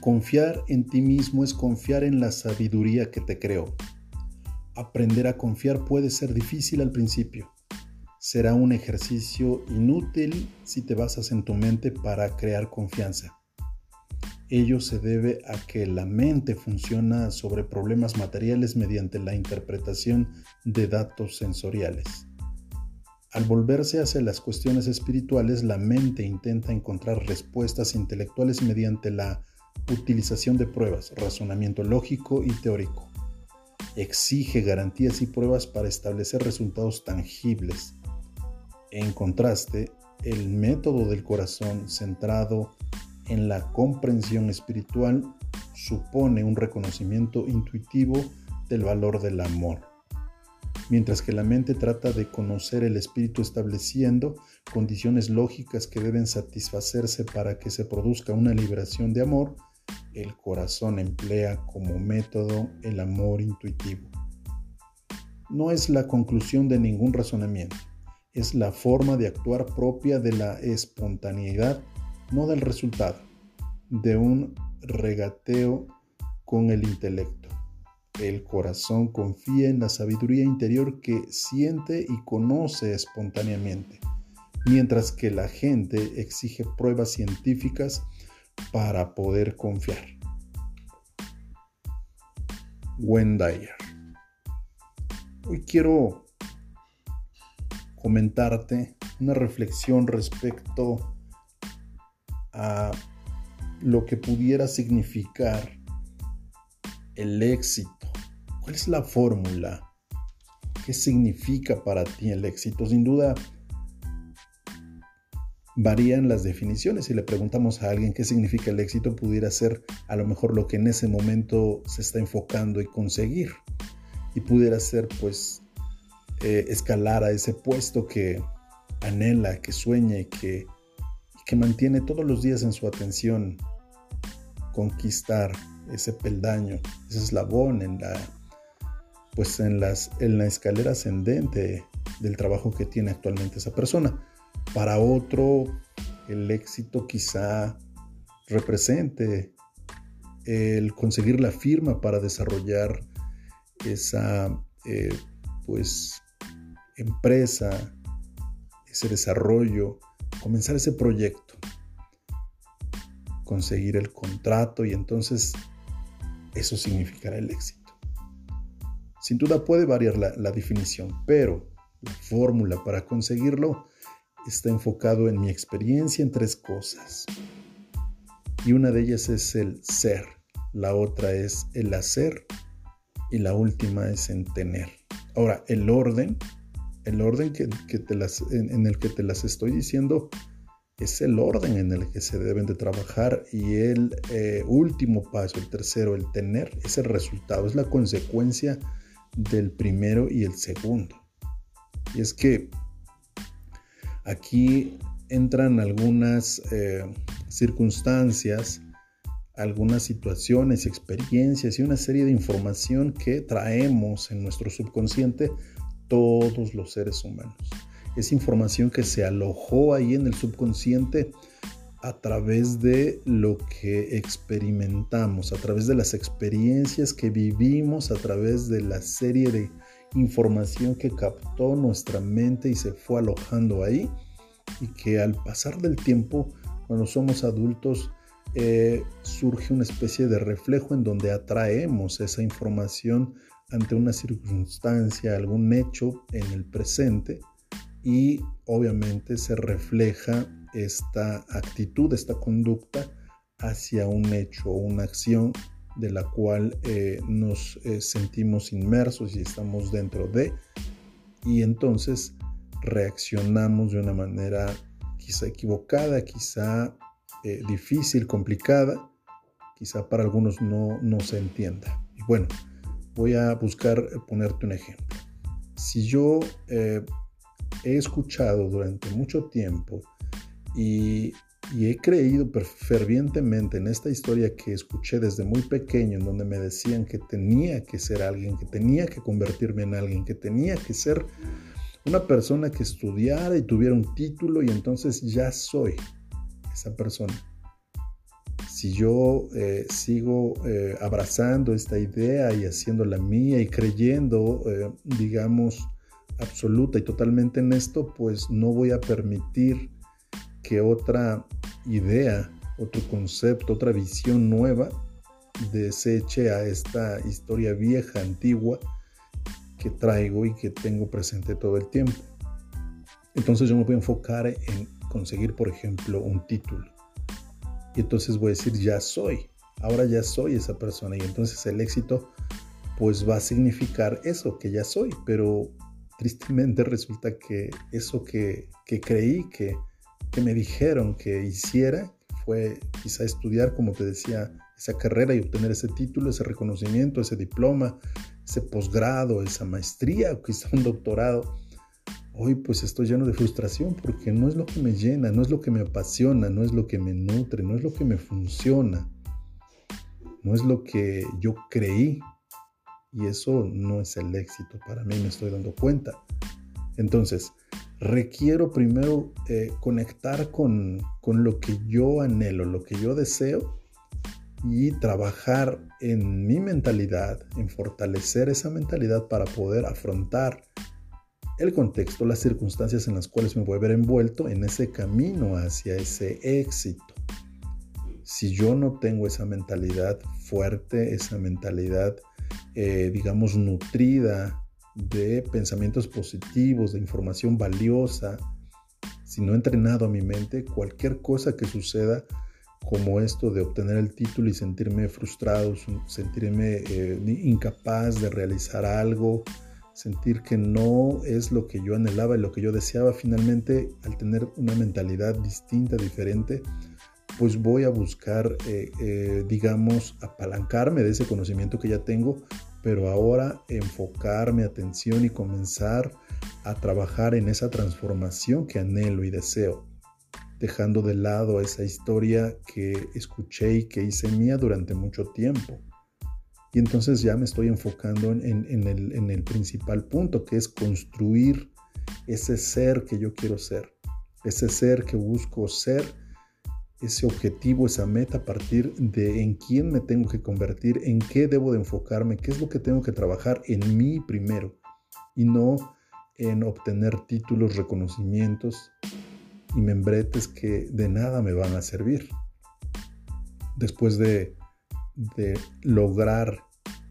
Confiar en ti mismo es confiar en la sabiduría que te creó. Aprender a confiar puede ser difícil al principio. Será un ejercicio inútil si te basas en tu mente para crear confianza. Ello se debe a que la mente funciona sobre problemas materiales mediante la interpretación de datos sensoriales. Al volverse hacia las cuestiones espirituales, la mente intenta encontrar respuestas intelectuales mediante la utilización de pruebas, razonamiento lógico y teórico. Exige garantías y pruebas para establecer resultados tangibles. En contraste, el método del corazón centrado en la comprensión espiritual supone un reconocimiento intuitivo del valor del amor, mientras que la mente trata de conocer el espíritu estableciendo condiciones lógicas que deben satisfacerse para que se produzca una liberación de amor, el corazón emplea como método el amor intuitivo. No es la conclusión de ningún razonamiento, es la forma de actuar propia de la espontaneidad no del resultado, de un regateo con el intelecto. El corazón confía en la sabiduría interior que siente y conoce espontáneamente, mientras que la gente exige pruebas científicas para poder confiar. Wendayer. Hoy quiero comentarte una reflexión respecto a lo que pudiera significar el éxito. ¿Cuál es la fórmula? ¿Qué significa para ti el éxito? Sin duda, varían las definiciones. Si le preguntamos a alguien qué significa el éxito, pudiera ser a lo mejor lo que en ese momento se está enfocando y conseguir. Y pudiera ser pues eh, escalar a ese puesto que anhela, que sueña y que que mantiene todos los días en su atención conquistar ese peldaño, ese eslabón en la, pues en, las, en la escalera ascendente del trabajo que tiene actualmente esa persona. Para otro, el éxito quizá represente el conseguir la firma para desarrollar esa eh, pues empresa, ese desarrollo comenzar ese proyecto, conseguir el contrato y entonces eso significará el éxito. Sin duda puede variar la, la definición, pero la fórmula para conseguirlo está enfocado en mi experiencia en tres cosas. Y una de ellas es el ser, la otra es el hacer y la última es en tener. Ahora, el orden el orden que, te las, en, el que te las estoy diciendo es el orden en el que se deben de trabajar y el eh, último paso, el tercero, el tener, es el resultado, es la consecuencia del primero y el segundo. Y es que aquí entran algunas eh, circunstancias, algunas situaciones, experiencias y una serie de información que traemos en nuestro subconsciente todos los seres humanos. Es información que se alojó ahí en el subconsciente a través de lo que experimentamos, a través de las experiencias que vivimos, a través de la serie de información que captó nuestra mente y se fue alojando ahí y que al pasar del tiempo, cuando somos adultos, eh, surge una especie de reflejo en donde atraemos esa información ante una circunstancia, algún hecho en el presente y obviamente se refleja esta actitud, esta conducta hacia un hecho o una acción de la cual eh, nos eh, sentimos inmersos y estamos dentro de y entonces reaccionamos de una manera quizá equivocada, quizá eh, difícil, complicada, quizá para algunos no, no se entienda. Y bueno, voy a buscar ponerte un ejemplo. Si yo he escuchado durante mucho tiempo y, he creído fervientemente en esta historia que escuché desde muy pequeño, en donde me decían que tenía que ser alguien, que tenía que convertirme en alguien, que tenía que ser una persona que estudiara y tuviera un título y entonces ya soy esa persona. si yo eh, sigo eh, abrazando esta idea y haciéndola mía y creyendo, eh, digamos, absoluta y totalmente en esto, pues no voy a permitir que otra idea, otro concepto, otra visión nueva deseche a esta historia vieja, antigua, que traigo y que tengo presente todo el tiempo. Entonces yo me voy a enfocar en conseguir, por ejemplo, un título y entonces voy a decir, ya soy, ahora ya soy esa persona. Y entonces el éxito pues va a significar eso, que ya soy. Pero tristemente resulta que eso que, creí, que, que me dijeron que hiciera, fue quizá estudiar, como te decía, esa carrera y obtener ese título, ese reconocimiento, ese diploma, ese posgrado, esa maestría o quizá un doctorado hoy pues estoy lleno de frustración porque no es lo que me llena, no es lo que me apasiona, no es lo que me nutre, no es lo que me funciona, no es lo que yo creí. Y eso no es el éxito para mí, me estoy dando cuenta. Entonces, requiero primero eh, conectar con, con lo que yo anhelo, lo que yo deseo y trabajar en mi mentalidad, en fortalecer esa mentalidad para poder afrontar el contexto, las circunstancias en las cuales me voy a ver envuelto en ese camino hacia ese éxito. Si yo no tengo esa mentalidad fuerte, esa mentalidad, eh, digamos, nutrida de pensamientos positivos, de información valiosa, si no he entrenado a mi mente, cualquier cosa que suceda, como esto de obtener el título y sentirme frustrado, sentirme eh, incapaz de realizar algo, sentir que no es lo que yo anhelaba y lo que yo deseaba, finalmente al tener una mentalidad distinta, diferente, pues voy a buscar, eh, eh, digamos, apalancarme de ese conocimiento que ya tengo, pero ahora enfocar mi atención y comenzar a trabajar en esa transformación que anhelo y deseo, dejando de lado esa historia que escuché y que hice mía durante mucho tiempo. Y entonces ya me estoy enfocando en, el, principal punto, que es construir ese ser que yo quiero ser, ese ser que busco ser, ese objetivo, esa meta a partir de en quién me tengo que convertir, en qué debo de enfocarme, qué es lo que tengo que trabajar en mí primero y no en obtener títulos, reconocimientos y membretes que de nada me van a servir. Después de de lograr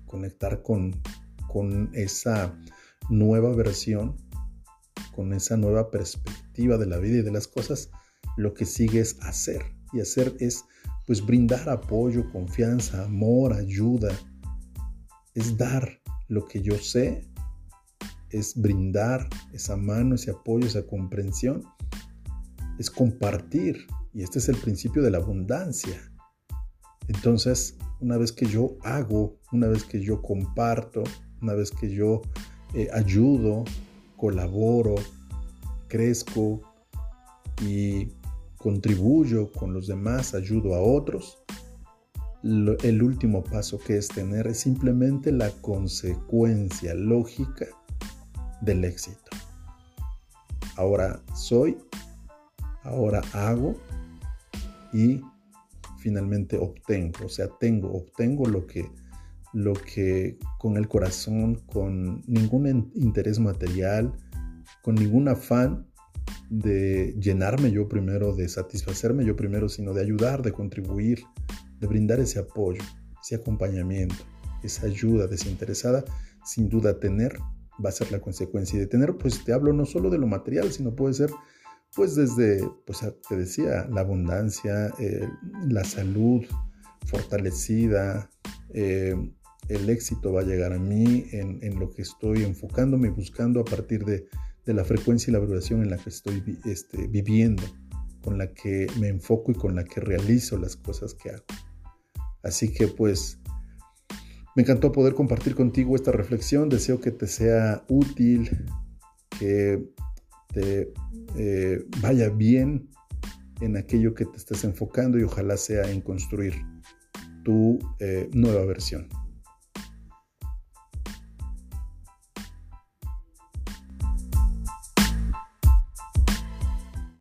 conectar con, con esa nueva versión, con esa nueva perspectiva de la vida y de las cosas, lo que sigue es hacer. Y hacer es pues brindar apoyo, confianza, amor, ayuda. Es dar lo que yo sé, es brindar esa mano, ese apoyo, esa comprensión. Es compartir. Y este es el principio de la abundancia. Entonces, una vez que yo hago, una vez que yo comparto, una vez que yo eh, ayudo, colaboro, crezco y contribuyo con los demás, ayudo a otros, el último paso que es tener es simplemente la consecuencia lógica del éxito. Ahora soy, ahora hago y finalmente obtengo, o sea, tengo, obtengo lo que, lo que con el corazón, con ningún interés material, con ningún afán de llenarme yo primero, de satisfacerme yo primero, sino de ayudar, de contribuir, de brindar ese apoyo, ese acompañamiento, esa ayuda desinteresada, sin duda tener va a ser la consecuencia. Y de tener, pues te hablo no solo de lo material, sino puede ser pues desde, pues te decía, la abundancia, eh, la salud fortalecida, eh, el éxito va a llegar a mí en, lo que estoy enfocándome y buscando a partir de, la frecuencia y la vibración en la que estoy este, viviendo, con la que me enfoco y con la que realizo las cosas que hago. Así que pues me encantó poder compartir contigo esta reflexión, deseo que te sea útil, que te eh, vaya bien en aquello que te estés enfocando y ojalá sea en construir tu eh, nueva versión.